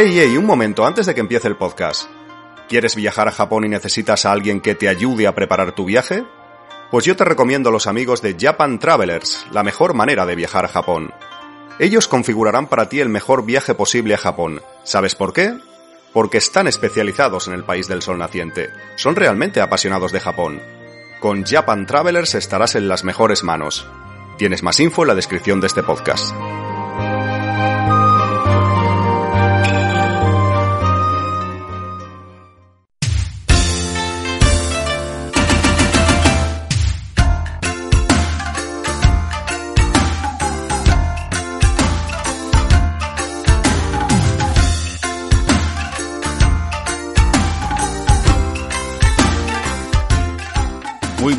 Ey, ey, un momento, antes de que empiece el podcast. ¿Quieres viajar a Japón y necesitas a alguien que te ayude a preparar tu viaje? Pues yo te recomiendo a los amigos de Japan Travelers, la mejor manera de viajar a Japón. Ellos configurarán para ti el mejor viaje posible a Japón. ¿Sabes por qué? Porque están especializados en el país del sol naciente. Son realmente apasionados de Japón. Con Japan Travelers estarás en las mejores manos. Tienes más info en la descripción de este podcast.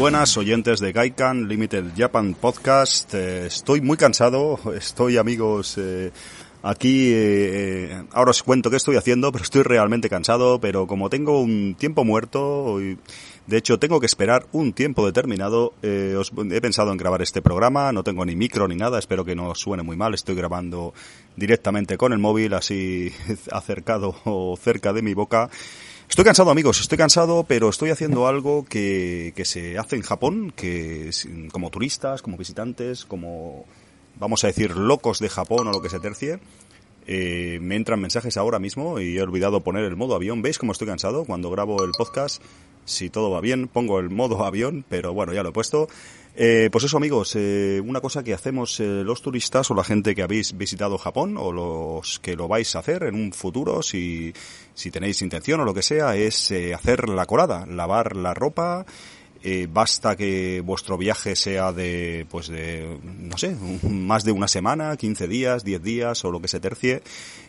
Buenas oyentes de Gaikan Limited Japan Podcast. Eh, estoy muy cansado, estoy amigos eh, aquí, eh, ahora os cuento qué estoy haciendo, pero estoy realmente cansado, pero como tengo un tiempo muerto, de hecho tengo que esperar un tiempo determinado, os, he pensado en grabar este programa, no tengo ni micro ni nada, espero que no suene muy mal, estoy grabando directamente con el móvil, así acercado o cerca de mi boca. Estoy cansado, amigos, estoy cansado, pero estoy haciendo algo que, que se hace en Japón, que como turistas, como visitantes, como, vamos a decir, locos de Japón o lo que se tercie. Eh, me entran mensajes ahora mismo y he olvidado poner el modo avión. ¿Veis cómo estoy cansado? Cuando grabo el podcast, si todo va bien, pongo el modo avión, pero bueno, ya lo he puesto. Eh, pues eso, amigos, eh, una cosa que hacemos eh, los turistas o la gente que habéis visitado Japón o los que lo vais a hacer en un futuro, si, si tenéis intención o lo que sea, es eh, hacer la colada, lavar la ropa, eh, basta que vuestro viaje sea de, pues de, no sé, más de una semana, 15 días, 10 días o lo que se tercie,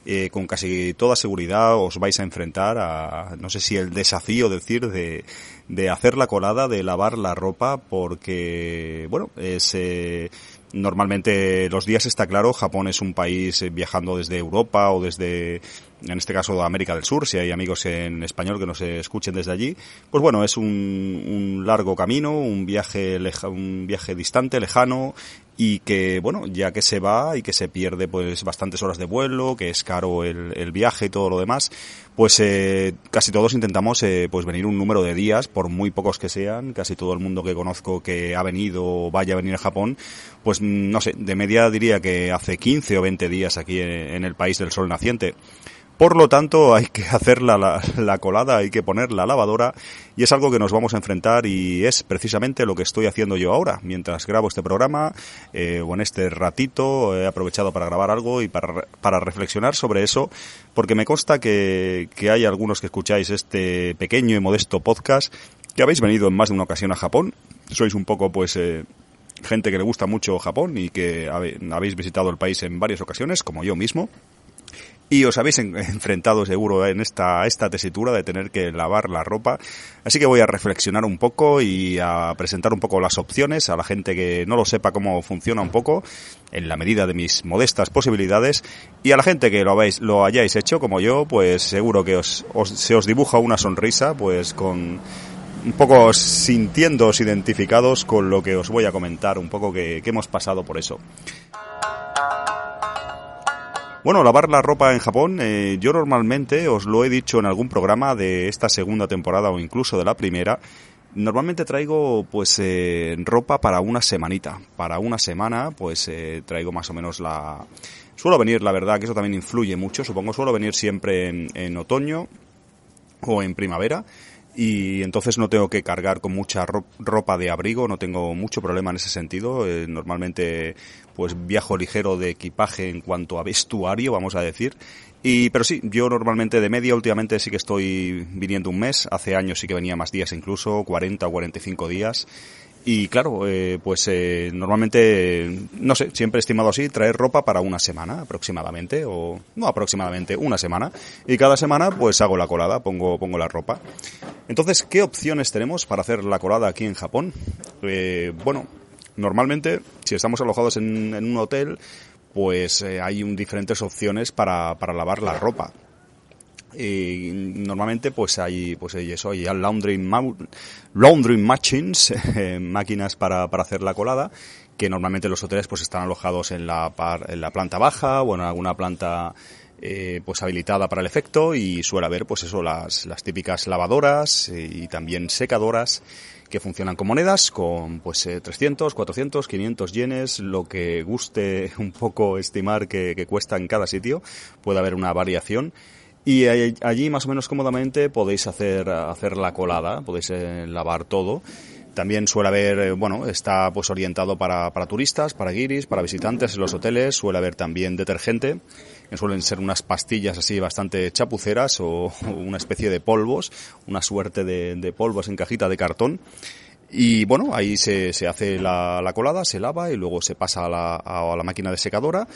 eh, con casi toda seguridad os vais a enfrentar a, no sé si el desafío, decir, de, de hacer la colada, de lavar la ropa, porque, bueno, es, eh, Normalmente los días está claro, Japón es un país viajando desde Europa o desde, en este caso, América del Sur, si hay amigos en español que nos escuchen desde allí. Pues bueno, es un, un largo camino, un viaje, leja, un viaje distante, lejano, y que, bueno, ya que se va y que se pierde pues bastantes horas de vuelo, que es caro el, viaje y todo lo demás, pues eh, casi todos intentamos eh, pues venir un número de días, por muy pocos que sean, casi todo el mundo que conozco que ha venido o vaya a venir a Japón, pues no sé, de media diría que hace 15 o 20 días aquí en, en el país del sol naciente. Por lo tanto, hay que hacer la, la, la, colada, hay que poner la lavadora y es algo que nos vamos a enfrentar y es precisamente lo que estoy haciendo yo ahora. Mientras grabo este programa eh, o en este ratito he aprovechado para grabar algo y para, para reflexionar sobre eso porque me consta que, que hay algunos que escucháis este pequeño y modesto podcast que habéis venido en más de una ocasión a Japón. Sois un poco pues... Eh, gente que le gusta mucho Japón y que habéis visitado el país en varias ocasiones, como yo mismo y os habéis enfrentado seguro en esta, esta tesitura de tener que lavar la ropa. Así que voy a reflexionar un poco y a presentar un poco las opciones a la gente que no lo sepa cómo funciona un poco, en la medida de mis modestas posibilidades, y a la gente que lo, habéis, lo hayáis hecho como yo, pues seguro que os, os, se os dibuja una sonrisa, pues con un poco sintiéndoos identificados con lo que os voy a comentar, un poco que, que hemos pasado por eso. Bueno, lavar la ropa en Japón, eh, yo normalmente, os lo he dicho en algún programa de esta segunda temporada o incluso de la primera, normalmente traigo pues eh, ropa para una semanita. Para una semana pues eh, traigo más o menos la... Suelo venir, la verdad, que eso también influye mucho, supongo, suelo venir siempre en, en otoño o en primavera y entonces no tengo que cargar con mucha ropa de abrigo, no tengo mucho problema en ese sentido. Eh, normalmente pues viajo ligero de equipaje en cuanto a vestuario, vamos a decir. Y, pero sí, yo normalmente de media últimamente sí que estoy viniendo un mes. Hace años sí que venía más días incluso, 40 o 45 días. Y claro, eh, pues eh, normalmente, no sé, siempre he estimado así, traer ropa para una semana aproximadamente, o no aproximadamente, una semana. Y cada semana pues hago la colada, pongo, pongo la ropa. Entonces, ¿qué opciones tenemos para hacer la colada aquí en Japón? Eh, bueno, normalmente, si estamos alojados en, un hotel, pues hay un, diferentes opciones para, para lavar la ropa. Y normalmente pues hay pues eso hay laundry laundry machines eh, máquinas para, para hacer la colada que normalmente los hoteles pues están alojados en la par, en la planta baja o en alguna planta eh, pues habilitada para el efecto y suele haber pues eso las, las típicas lavadoras y también secadoras que funcionan con monedas, con pues 300, 400, 500 yenes, lo que guste un poco estimar que, que cuesta en cada sitio, puede haber una variación y allí más o menos cómodamente podéis hacer, hacer la colada, podéis eh, lavar todo. También suele haber, eh, bueno, está pues orientado para, para turistas, para guiris, para visitantes en los hoteles. Suele haber también detergente, suelen ser unas pastillas así bastante chapuceras o una especie de polvos, una suerte de, polvos en cajita de cartón. Y bueno, ahí se, se hace la, la, colada, se lava y luego se pasa a la, a la máquina de secadora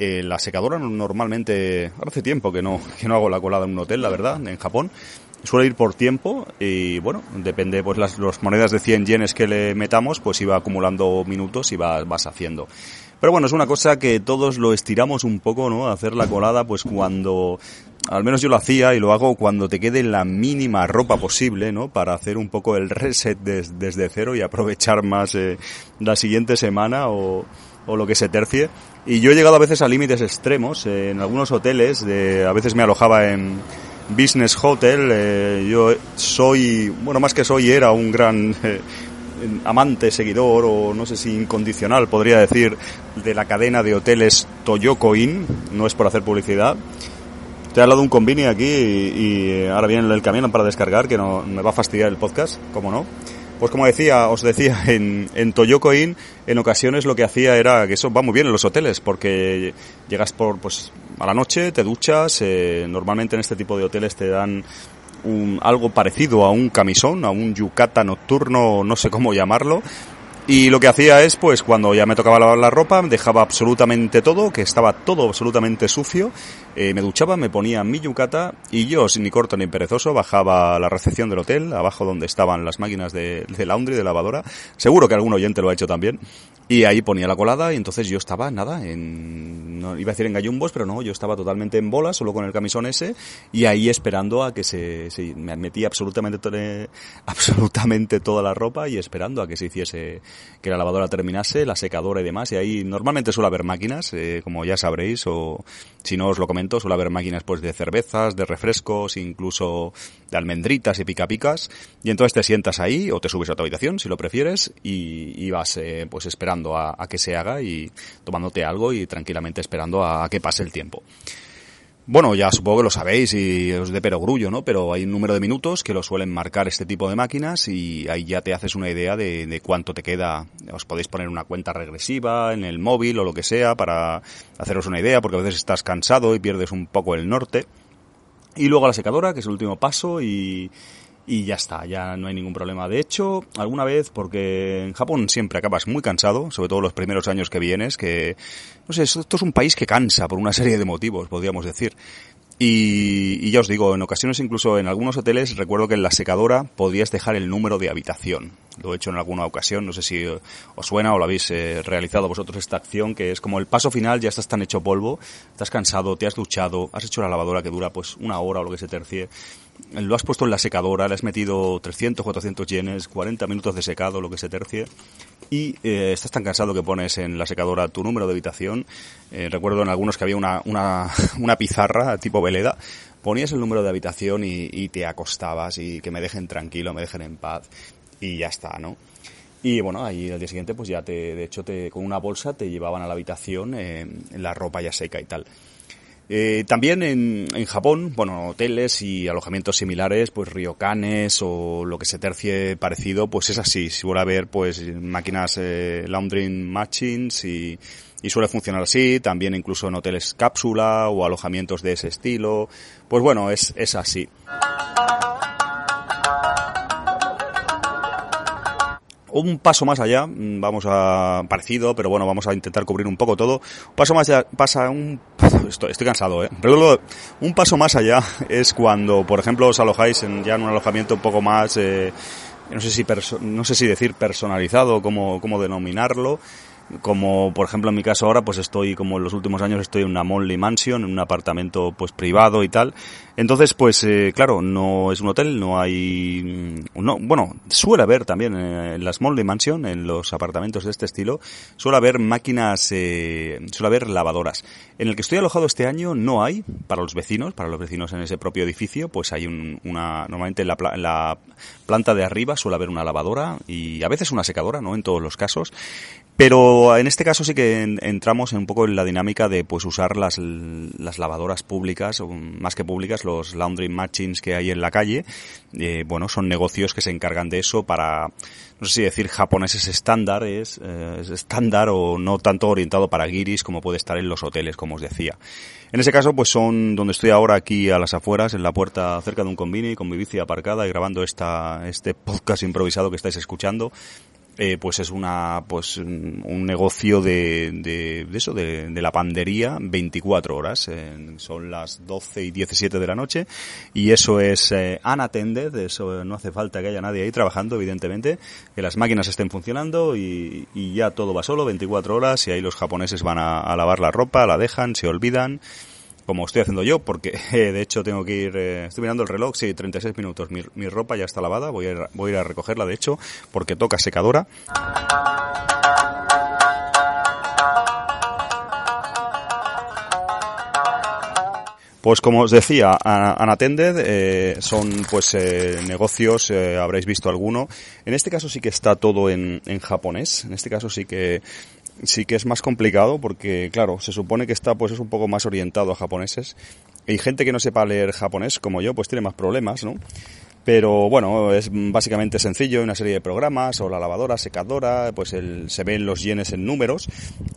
eh, la secadora normalmente, hace tiempo que no, que no hago la colada en un hotel, la verdad, en Japón. Suele ir por tiempo y bueno, depende pues las, monedas de 100 yenes que le metamos, pues iba acumulando minutos y vas, vas haciendo. Pero bueno, es una cosa que todos lo estiramos un poco, ¿no? Hacer la colada, pues cuando, al menos yo lo hacía y lo hago cuando te quede la mínima ropa posible, ¿no? Para hacer un poco el reset desde cero y aprovechar más eh, la siguiente semana o, o lo que se tercie. Y yo he llegado a veces a límites extremos. Eh, en algunos hoteles, de, a veces me alojaba en Business Hotel. Eh, yo soy, bueno, más que soy, era un gran eh, amante, seguidor o no sé si incondicional, podría decir, de la cadena de hoteles Toyoko Inn. No es por hacer publicidad. Te he hablado de un convini aquí y, ahora viene el camión para descargar, que no me va a fastidiar el podcast, como no. Pues como decía, os decía, en, en Toyoko Inn, en ocasiones lo que hacía era que eso va muy bien en los hoteles, porque llegas por, pues, a la noche, te duchas, eh, normalmente en este tipo de hoteles te dan un, algo parecido a un camisón, a un yukata nocturno, no sé cómo llamarlo, y lo que hacía es, pues cuando ya me tocaba lavar la ropa, dejaba absolutamente todo, que estaba todo absolutamente sucio, eh, me duchaba, me ponía mi yucata y yo, sin ni corto ni perezoso, bajaba a la recepción del hotel, abajo donde estaban las máquinas de, de laundry, de lavadora. Seguro que algún oyente lo ha hecho también. Y ahí ponía la colada y entonces yo estaba, nada, en, no, iba a decir en gallumbos, pero no, yo estaba totalmente en bola, solo con el camisón ese, y ahí esperando a que se, se me metía absolutamente, absolutamente toda la ropa y esperando a que se hiciese, que la lavadora terminase, la secadora y demás, y ahí normalmente suele haber máquinas, eh, como ya sabréis, o si no os lo comento, suele haber máquinas pues de cervezas, de refrescos, incluso de almendritas y pica picas, y entonces te sientas ahí, o te subes a tu habitación, si lo prefieres, y, y vas, eh, pues esperando a, que se haga y tomándote algo y tranquilamente esperando a, que pase el tiempo. Bueno, ya supongo que lo sabéis y os de perogrullo, ¿no? Pero hay un número de minutos que lo suelen marcar este tipo de máquinas y ahí ya te haces una idea de, de, cuánto te queda. Os podéis poner una cuenta regresiva en el móvil o lo que sea para haceros una idea, porque a veces estás cansado y pierdes un poco el norte. Y luego la secadora, que es el último paso, y, y ya está, ya no hay ningún problema. De hecho, alguna vez, porque en Japón siempre acabas muy cansado, sobre todo los primeros años que vienes, que, no sé, esto es un país que cansa por una serie de motivos, podríamos decir. Y, y, ya os digo, en ocasiones incluso en algunos hoteles recuerdo que en la secadora podías dejar el número de habitación. Lo he hecho en alguna ocasión, no sé si os suena o lo habéis eh, realizado vosotros esta acción, que es como el paso final, ya estás tan hecho polvo, estás cansado, te has duchado, has hecho la lavadora que dura pues una hora o lo que se tercie lo has puesto en la secadora, le has metido 300, 400 yenes, 40 minutos de secado, lo que se tercie, y eh, estás tan cansado que pones en la secadora tu número de habitación. Eh, recuerdo en algunos que había una, una, una pizarra tipo veleda, ponías el número de habitación y, y, te acostabas y que me dejen tranquilo, me dejen en paz, y ya está, ¿no? Y bueno, ahí al día siguiente pues ya te, de hecho te, con una bolsa te llevaban a la habitación eh, la ropa ya seca y tal. Eh, también en, en, Japón, bueno, hoteles y alojamientos similares, pues ryokanes o lo que se tercie parecido, pues es así. Suele haber pues máquinas eh, laundering machines y, y suele funcionar así. También incluso en hoteles cápsula o alojamientos de ese estilo. Pues bueno, es, es así. Un paso más allá, mm, vamos a, parecido, pero bueno, vamos a intentar cubrir un poco todo. Un paso más allá, pasa un, estoy, estoy cansado, eh. Un paso más allá es cuando, por ejemplo, os alojáis en, ya en un alojamiento un poco más, eh, no sé si, no sé si decir personalizado, cómo, cómo denominarlo, como por ejemplo en mi caso ahora pues estoy como en los últimos años estoy en una Monley Mansion en un apartamento pues privado y tal. Entonces pues eh, claro no es un hotel no hay mm, no bueno suele haber también eh, en las Monley Mansion en los apartamentos de este estilo suele haber máquinas eh, suele haber lavadoras. En el que estoy alojado este año no hay para los vecinos para los vecinos en ese propio edificio pues hay una normalmente en la, en la planta de arriba suele haber una lavadora y a veces una secadora no en todos los casos pero en este caso sí que entramos en un poco en la dinámica de pues usar las, las lavadoras públicas, más que públicas, los laundry machines que hay en la calle. Eh, bueno, son negocios que se encargan de eso para, no sé si decir japoneses estándares, eh, es estándar o no tanto orientado para guiris como puede estar en los hoteles, como os decía. En ese caso, pues son donde estoy ahora aquí a las afueras, en la puerta cerca de un convini, con mi bici aparcada y grabando esta, este podcast improvisado que estáis escuchando. Eh, pues es una pues un negocio de, de, eso de, de, lavandería 24 horas. Son las 12 y 17 de la noche y eso es eh, unattended eso no hace falta que haya nadie ahí trabajando evidentemente que las máquinas estén funcionando y, y ya todo va solo 24 horas y ahí los japoneses van a lavar la ropa la dejan se olvidan como estoy haciendo yo, porque eh, de hecho tengo que ir, eh, estoy mirando el reloj, sí, 36 minutos, mi, ropa ya está lavada, voy a, ir, a ir a recogerla de hecho, porque toca secadora. Pues como os decía, Unattended eh, son pues eh, negocios, habréis visto alguno. En este caso sí que está todo en japonés. En este caso sí que sí que es más complicado porque, claro, se supone que está pues es un poco más orientado a japoneses. Y gente que no sepa leer japonés, como yo, pues tiene más problemas, ¿no? Pero bueno, es básicamente sencillo, una serie de programas, o la lavadora, secadora, pues el, se ven los yenes en números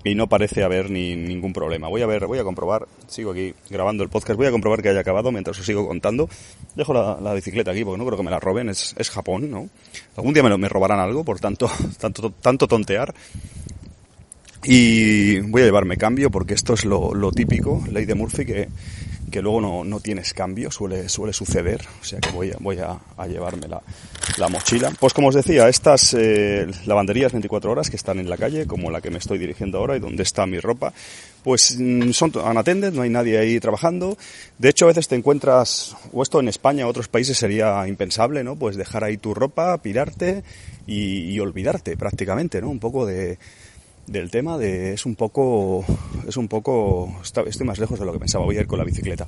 y no parece haber ni ningún problema. Voy a ver, voy a comprobar, sigo aquí grabando el podcast, voy a comprobar que haya acabado mientras os sigo contando. Dejo la, bicicleta aquí porque no creo que me la roben, es, es Japón, ¿no? Algún día me, me robarán algo por tanto, tanto, tanto tontear. Y voy a llevarme cambio porque esto es lo, lo típico, ley de Murphy, que, que luego no, no, tienes cambio, suele, suele suceder, o sea que voy a, voy a, llevarme la, la, mochila. Pues como os decía, estas eh, lavanderías 24 horas que están en la calle, como la que me estoy dirigiendo ahora y donde está mi ropa, pues mm, son unattended, no hay nadie ahí trabajando. De hecho, a veces te encuentras, o esto en España, o otros países sería impensable, ¿no? Pues dejar ahí tu ropa, pirarte y, y olvidarte prácticamente, ¿no? Un poco de del tema de es un poco es un poco estoy más lejos de lo que pensaba voy a ir con la bicicleta.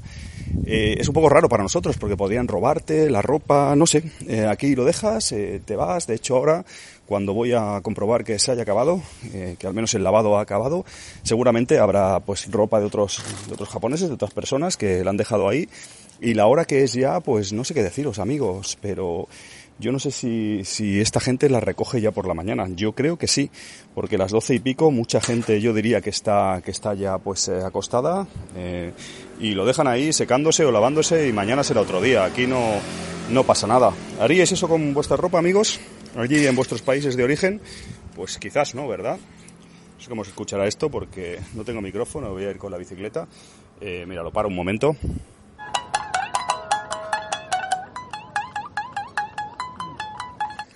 Eh, es un poco raro para nosotros porque podrían robarte la ropa no sé eh, aquí lo dejas eh, te vas de hecho ahora cuando voy a comprobar que se haya acabado que al menos el lavado ha acabado seguramente habrá pues ropa de otros de otros japoneses de otras personas que la han dejado ahí y la hora que es ya pues no sé qué deciros amigos pero yo no sé si, esta gente la recoge ya por la mañana. Yo creo que sí, porque las doce y pico mucha gente yo diría que está, que está ya pues eh, acostada eh, y lo dejan ahí secándose o lavándose y mañana será otro día. Aquí no, no pasa nada. ¿Haríais eso con vuestra ropa, amigos? Allí en vuestros países de origen? Pues quizás no, ¿verdad? No sé cómo se escuchará esto porque no tengo micrófono, voy a ir con la bicicleta. Eh, mira, lo paro un momento.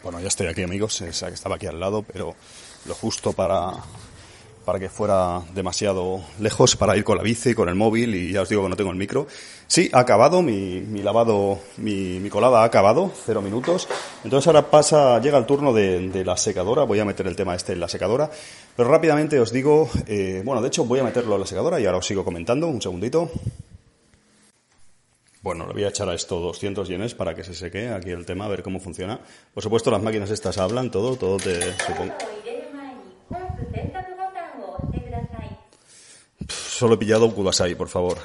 Bueno, ya estoy aquí, amigos. estaba aquí al lado, pero lo justo para, para que fuera demasiado lejos para ir con la bici, con el móvil y ya os digo que no tengo el micro. Sí, ha acabado, mi, mi lavado, mi, mi, colada ha acabado, cero minutos. Entonces ahora pasa, llega el turno de, de, la secadora, voy a meter el tema este en la secadora, pero rápidamente os digo, eh, bueno, de hecho voy a meterlo en la secadora y ahora os sigo comentando, un segundito. Bueno, le voy a echar a esto 200 yenes para que se seque aquí el tema, a ver cómo funciona. Por supuesto, las máquinas estas hablan, todo, todo te supongo. Solo he pillado Kudasai, por favor.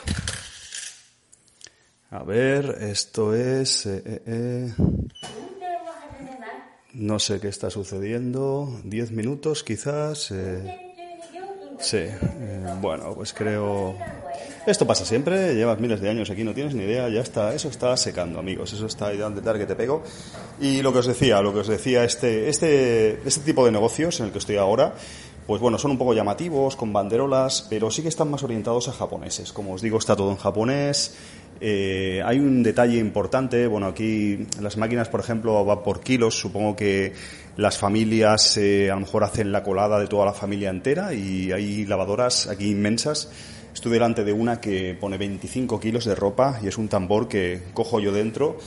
A ver, esto es... Eh, eh, eh. No sé qué está sucediendo. Diez minutos, quizás. Eh. Sí, eh, bueno, pues creo... Esto pasa siempre, llevas miles de años aquí, no tienes ni idea, ya está, eso está secando, amigos, eso está ahí dando que te pego. Y lo que os decía, lo que os decía, este, este, este tipo de negocios en el que estoy ahora, pues bueno, son un poco llamativos, con banderolas, pero sí que están más orientados a japoneses. Como os digo, está todo en japonés. Eh, hay un detalle importante, bueno, aquí las máquinas, por ejemplo, van por kilos. Supongo que las familias eh, a lo mejor hacen la colada de toda la familia entera y hay lavadoras aquí inmensas. Estoy delante de una que pone 25 kilos de ropa y es un tambor que cojo yo dentro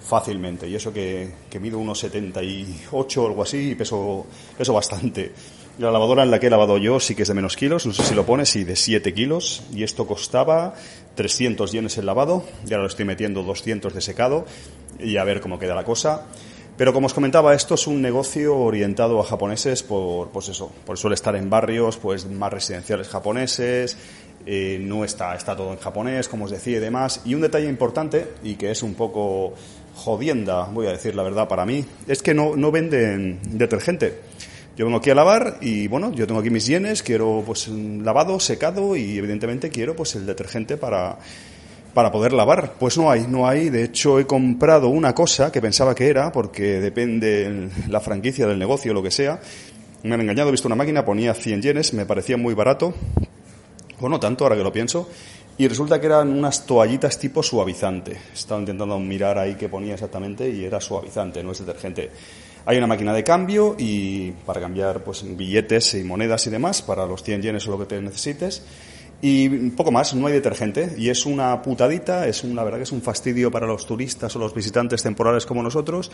fácilmente. Y eso que, que mido unos 78 o algo así y peso, peso bastante. La lavadora en la que he lavado yo sí que es de menos kilos, no sé si lo pone, sí, de 7 kilos. Y esto costaba 300 yenes el lavado, y ahora lo estoy metiendo 200 de secado, y a ver cómo queda la cosa. Pero como os comentaba, esto es un negocio orientado a japoneses por, pues eso, por suele estar en barrios pues más residenciales japoneses, eh, no está, está todo en japonés, como os decía y demás. Y un detalle importante, y que es un poco jodienda, voy a decir la verdad para mí, es que no, no venden detergente. Yo vengo aquí a lavar y bueno, yo tengo aquí mis yenes, quiero pues lavado, secado y evidentemente quiero pues el detergente para, para poder lavar. Pues no hay, no hay. De hecho, he comprado una cosa que pensaba que era, porque depende la franquicia del negocio, lo que sea. Me han engañado, he visto una máquina, ponía 100 yenes, me parecía muy barato. O no tanto, ahora que lo pienso. Y resulta que eran unas toallitas tipo suavizante. Estaba intentando mirar ahí qué ponía exactamente y era suavizante, no es detergente. Hay una máquina de cambio y para cambiar pues billetes y monedas y demás para los 100 yenes o lo que te necesites. Y poco más, no hay detergente. Y es una putadita, es un, la verdad que es un fastidio para los turistas o los visitantes temporales como nosotros,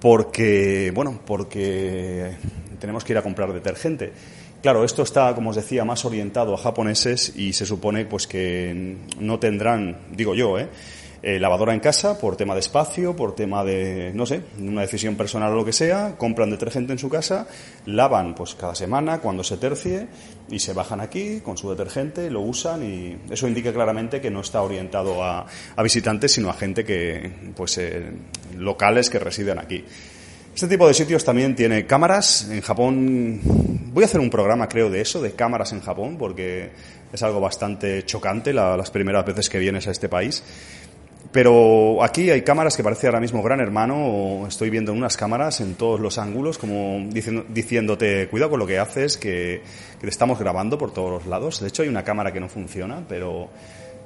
porque, bueno, porque tenemos que ir a comprar detergente. Claro, esto está, como os decía, más orientado a japoneses y se supone pues que no tendrán, digo yo, ¿eh? Eh, lavadora en casa por tema de espacio, por tema de, no sé, una decisión personal o lo que sea, compran detergente en su casa, lavan pues cada semana cuando se tercie y se bajan aquí con su detergente, lo usan y eso indica claramente que no está orientado a, visitantes sino a gente que, pues, eh, locales que residen aquí. Este tipo de sitios también tiene cámaras. En Japón, voy a hacer un programa, creo, de eso, de cámaras en Japón, porque es algo bastante chocante las primeras veces que vienes a este país. Pero aquí hay cámaras que parece ahora mismo Gran Hermano, estoy viendo unas cámaras en todos los ángulos, como diciéndote, cuidado con lo que haces, que, te estamos grabando por todos los lados. De hecho, hay una cámara que no funciona, pero,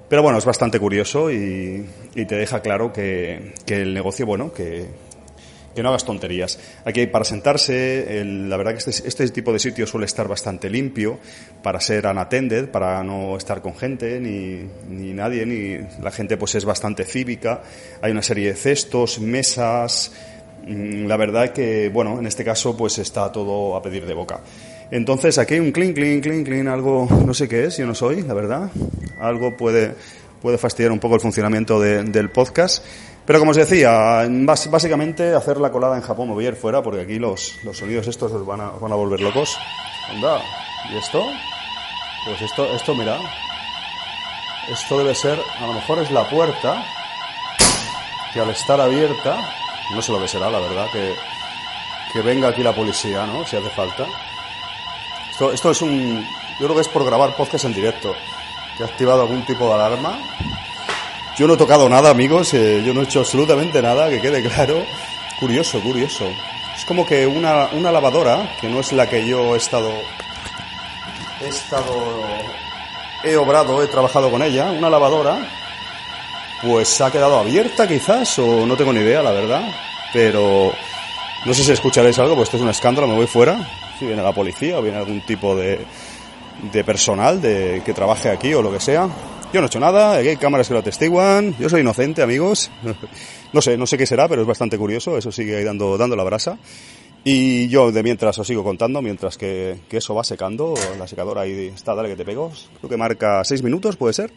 pero bueno, es bastante curioso y, te deja claro que el negocio, bueno, que, que no hagas tonterías. Aquí para sentarse, la verdad que este, este, tipo de sitio suele estar bastante limpio para ser unattended, para no estar con gente ni, ni nadie, ni la gente pues es bastante cívica. Hay una serie de cestos, mesas. Mm, la verdad que, bueno, en este caso pues está todo a pedir de boca. Entonces aquí hay un clean, clean, clean, clean, algo, no sé qué es, yo no soy, la verdad. Algo puede, puede fastidiar un poco el funcionamiento del podcast. Pero como os decía, básicamente hacer la colada en Japón me voy a ir fuera porque aquí los, los sonidos estos os van a, van a volver locos. Anda, ¿y esto? Pues esto, esto mira, esto debe ser, a lo mejor es la puerta que al estar abierta, no sé lo que será, la verdad, que, que venga aquí la policía, ¿no? Si hace falta. Esto, esto es un, yo creo que es por grabar podcast en directo, que ha activado algún tipo de alarma yo no he tocado nada, amigos, eh, yo no he hecho absolutamente nada, que quede claro. Curioso, curioso. Es como que una, una lavadora, que no es la que yo he estado. He estado. He obrado, he trabajado con ella, una lavadora, pues ha quedado abierta quizás, o no tengo ni idea, la verdad. Pero no sé si escucharéis algo, pues esto es un escándalo, me voy fuera. Si viene la policía o viene algún tipo de, de personal de, que trabaje aquí o lo que sea. Yo no he hecho nada, hay cámaras que lo atestiguan, yo soy inocente, amigos. No sé, no sé qué será, pero es bastante curioso, eso sigue ahí dando, dando la brasa. Y yo de mientras os sigo contando, mientras que, que eso va secando, la secadora ahí está, dale que te pego, creo que marca 6 minutos, puede ser.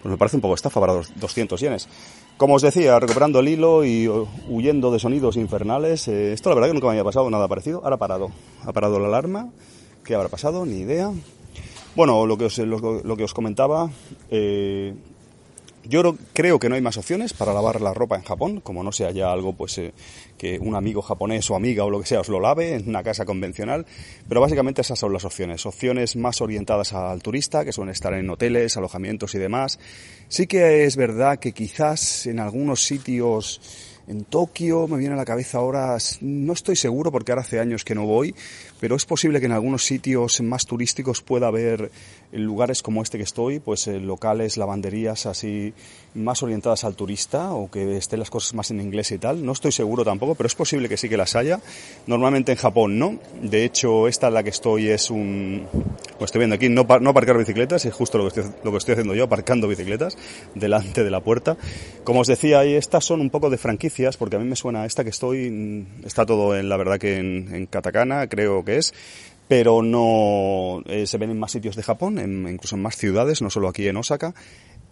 Pues me parece un poco estafa para 200 yenes. Como os decía, recuperando el hilo y huyendo de sonidos infernales, eh, esto la verdad que nunca me había pasado nada parecido. Ahora ha parado, ha parado la alarma. ¿Qué habrá pasado? Ni idea. Bueno, lo que os, lo, que os comentaba, eh, Yo creo que no hay más opciones para lavar la ropa en Japón, como no sea ya algo pues eh, que un amigo japonés o amiga o lo que sea os lo lave en una casa convencional, pero básicamente esas son las opciones, opciones más orientadas al turista, que suelen estar en hoteles, alojamientos y demás. Sí que es verdad que quizás en algunos sitios en Tokio me viene a la cabeza ahora, no estoy seguro porque ahora hace años que no voy, pero es posible que en algunos sitios más turísticos pueda haber lugares como este que estoy, pues eh, locales, lavanderías así más orientadas al turista o que estén las cosas más en inglés y tal. No estoy seguro tampoco, pero es posible que sí que las haya. Normalmente en Japón no. De hecho, esta en la que estoy es un... Pues estoy viendo aquí, no, no aparcar bicicletas, es justo lo que, estoy, lo que estoy haciendo yo, aparcando bicicletas delante de la puerta. Como os decía, estas son un poco de franquicias, porque a mí me suena esta que estoy, mm, está todo en la verdad que en, en katakana, creo que es pero no eh, se ven en más sitios de Japón, en, incluso en más ciudades, no solo aquí en Osaka.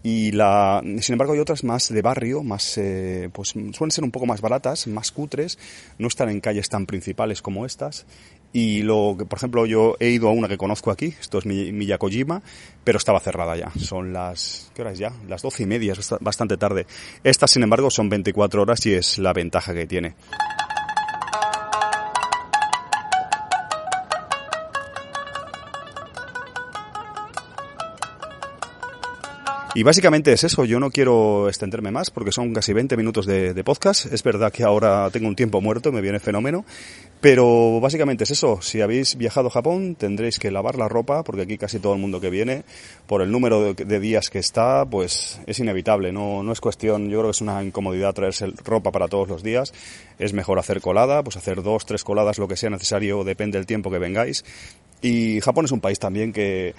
Y la, sin embargo hay otras más de barrio, más, eh, pues suelen ser un poco más baratas, más cutres, no están en calles tan principales como estas. Y lo que, por ejemplo, yo he ido a una que conozco aquí, esto es Miyakojima, pero estaba cerrada ya. Son las, ¿qué hora es ya? Las doce y media, es bastante tarde. Estas, sin embargo, son 24 horas y es la ventaja que tiene. Y básicamente es eso, yo no quiero extenderme más porque son casi 20 minutos de, podcast. Es verdad que ahora tengo un tiempo muerto, me viene fenómeno, pero básicamente es eso. Si habéis viajado a Japón tendréis que lavar la ropa porque aquí casi todo el mundo que viene, por el número de, días que está, pues es inevitable. No, no es cuestión, yo creo que es una incomodidad traerse ropa para todos los días. Es mejor hacer colada, pues hacer dos, tres coladas, lo que sea necesario, depende del tiempo que vengáis. Y Japón es un país también que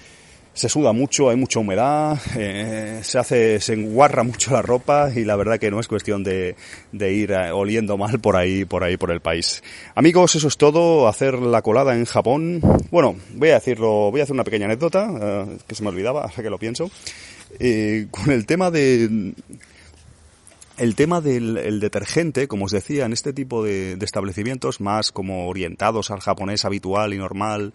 se suda mucho, hay mucha humedad, eh, se hace, se enguarra mucho la ropa y la verdad que no es cuestión de, de, ir eh, oliendo mal por ahí, por ahí, por el país. Amigos, eso es todo, hacer la colada en Japón. Bueno, voy a decirlo, voy a hacer una pequeña anécdota, eh, que se me olvidaba, ahora que lo pienso. con el tema de, el tema del detergente, como os decía, en este tipo de, de, establecimientos más como orientados al japonés habitual y normal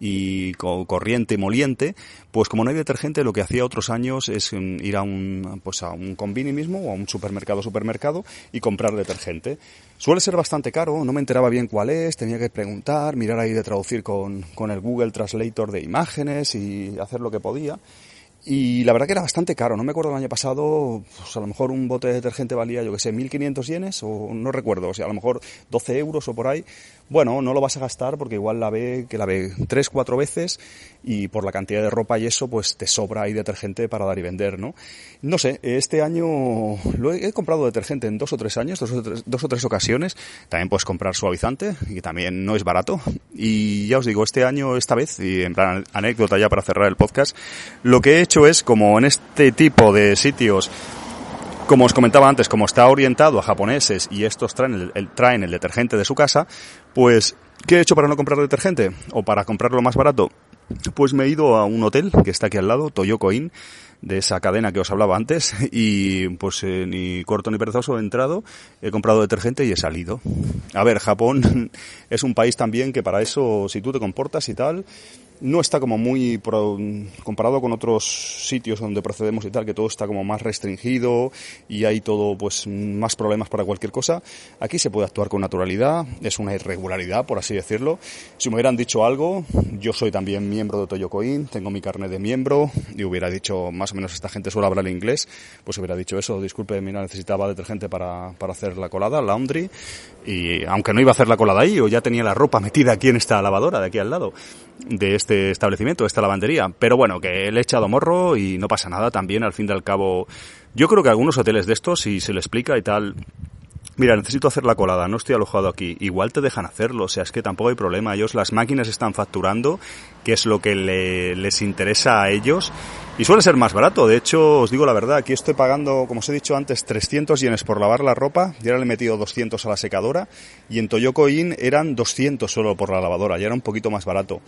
y corriente moliente, pues como no hay detergente, lo que hacía otros años es mm, ir a un, pues a un mismo o a un supermercado supermercado y comprar detergente. Suele ser bastante caro, no me enteraba bien cuál es, tenía que preguntar, mirar ahí de traducir con, con el Google Translator de imágenes y hacer lo que podía. Y la verdad que era bastante caro. No me acuerdo el año pasado, pues a lo mejor un bote de detergente valía, yo que sé, 1.500 yenes o no recuerdo, o sea, a lo mejor 12 euros o por ahí. Bueno, no lo vas a gastar porque igual la ve, que la ve tres, cuatro veces y por la cantidad de ropa y eso, pues te sobra ahí detergente para dar y vender, ¿no? No sé, este año lo he, comprado detergente en dos o tres años, dos o tres, dos o tres ocasiones. También puedes comprar suavizante y también no es barato. Y ya os digo, este año, esta vez, y en plan anécdota ya para cerrar el podcast, lo que he hecho es, como en este tipo de sitios como os comentaba antes, como está orientado a japoneses y estos traen el, traen el detergente de su casa, pues, ¿qué he hecho para no comprar detergente? O para comprarlo más barato. Pues me he ido a un hotel que está aquí al lado, Toyoko Inn, de esa cadena que os hablaba antes, y pues eh, ni corto ni perezoso he entrado, he comprado detergente y he salido. A ver, Japón es un país también que para eso, si tú te comportas y tal, no está como muy comparado con otros sitios donde procedemos y tal, que todo está como más restringido y hay todo pues más problemas para cualquier cosa. Aquí se puede actuar con naturalidad, es una irregularidad, por así decirlo. Si me hubieran dicho algo, yo soy también miembro de Toyocoin, tengo mi carnet de miembro y hubiera dicho, más o menos esta gente suele hablar inglés, pues hubiera dicho eso, disculpe, mira, necesitaba detergente para, para hacer la colada, laundry, y aunque no iba a hacer la colada ahí, o ya tenía la ropa metida aquí en esta lavadora de aquí al lado de este establecimiento, de esta lavandería. Pero bueno, que le he echado morro y no pasa nada también, al fin y al cabo. Yo creo que algunos hoteles de estos, si se le explica y tal, mira, necesito hacer la colada, no estoy alojado aquí, igual te dejan hacerlo, o sea, es que tampoco hay problema, ellos las máquinas están facturando, que es lo que les interesa a ellos, y suele ser más barato, de hecho, os digo la verdad, aquí estoy pagando, como os he dicho antes, 300 yenes por lavar la ropa, y ahora le he metido 200 a la secadora, y en Toyoko Inn eran 200 solo por la lavadora, ya era un poquito más barato.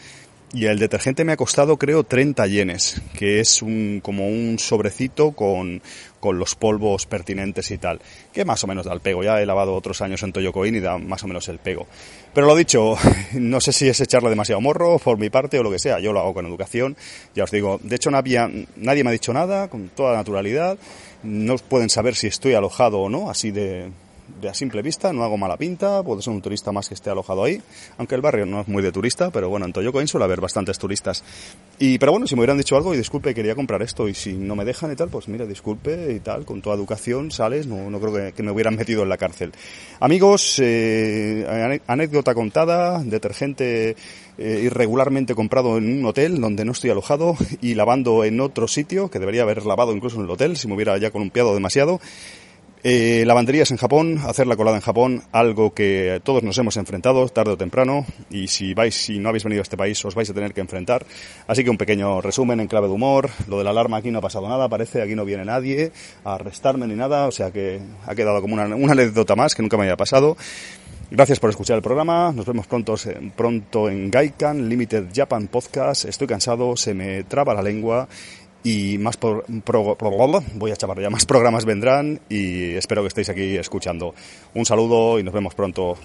y el detergente me ha costado creo 30 yenes, que es como un sobrecito con, con los polvos pertinentes y tal, que más o menos da el pego. Ya he lavado otros años en Toyocoin y da más o menos el pego. Pero lo dicho, no sé si es echarle demasiado morro por mi parte o lo que sea, yo lo hago con educación, ya os digo, de hecho nadie, nadie me ha dicho nada, con toda naturalidad, no pueden saber si estoy alojado o no, así de, de a simple vista, no hago mala pinta, puedo ser un turista más que esté alojado ahí, aunque el barrio no es muy de turista, pero bueno, en Toyocoin suele haber bastantes turistas. Y, pero bueno, si me hubieran dicho algo, y disculpe, quería comprar esto, y si no me dejan y tal, pues mira, disculpe y tal, con toda educación sales, no, no creo que, me hubieran metido en la cárcel. Amigos, eh, anécdota contada, detergente eh, irregularmente comprado en un hotel donde no estoy alojado y lavando en otro sitio, que debería haber lavado incluso en el hotel, si me hubiera ya columpiado demasiado. Eh, lavanderías en Japón, hacer la colada en Japón, algo que todos nos hemos enfrentado tarde o temprano y si vais, si no habéis venido a este país os vais a tener que enfrentar. Así que un pequeño resumen en clave de humor. Lo de la alarma aquí no ha pasado nada, parece aquí no viene nadie a arrestarme ni nada, o sea que ha quedado como una, una anécdota más que nunca me había pasado. Gracias por escuchar el programa. Nos vemos pronto, pronto en Gaikan Limited Japan Podcast. Estoy cansado, se me traba la lengua y más voy a chavar ya más programas vendrán y espero que estéis aquí escuchando. Un saludo y nos vemos pronto.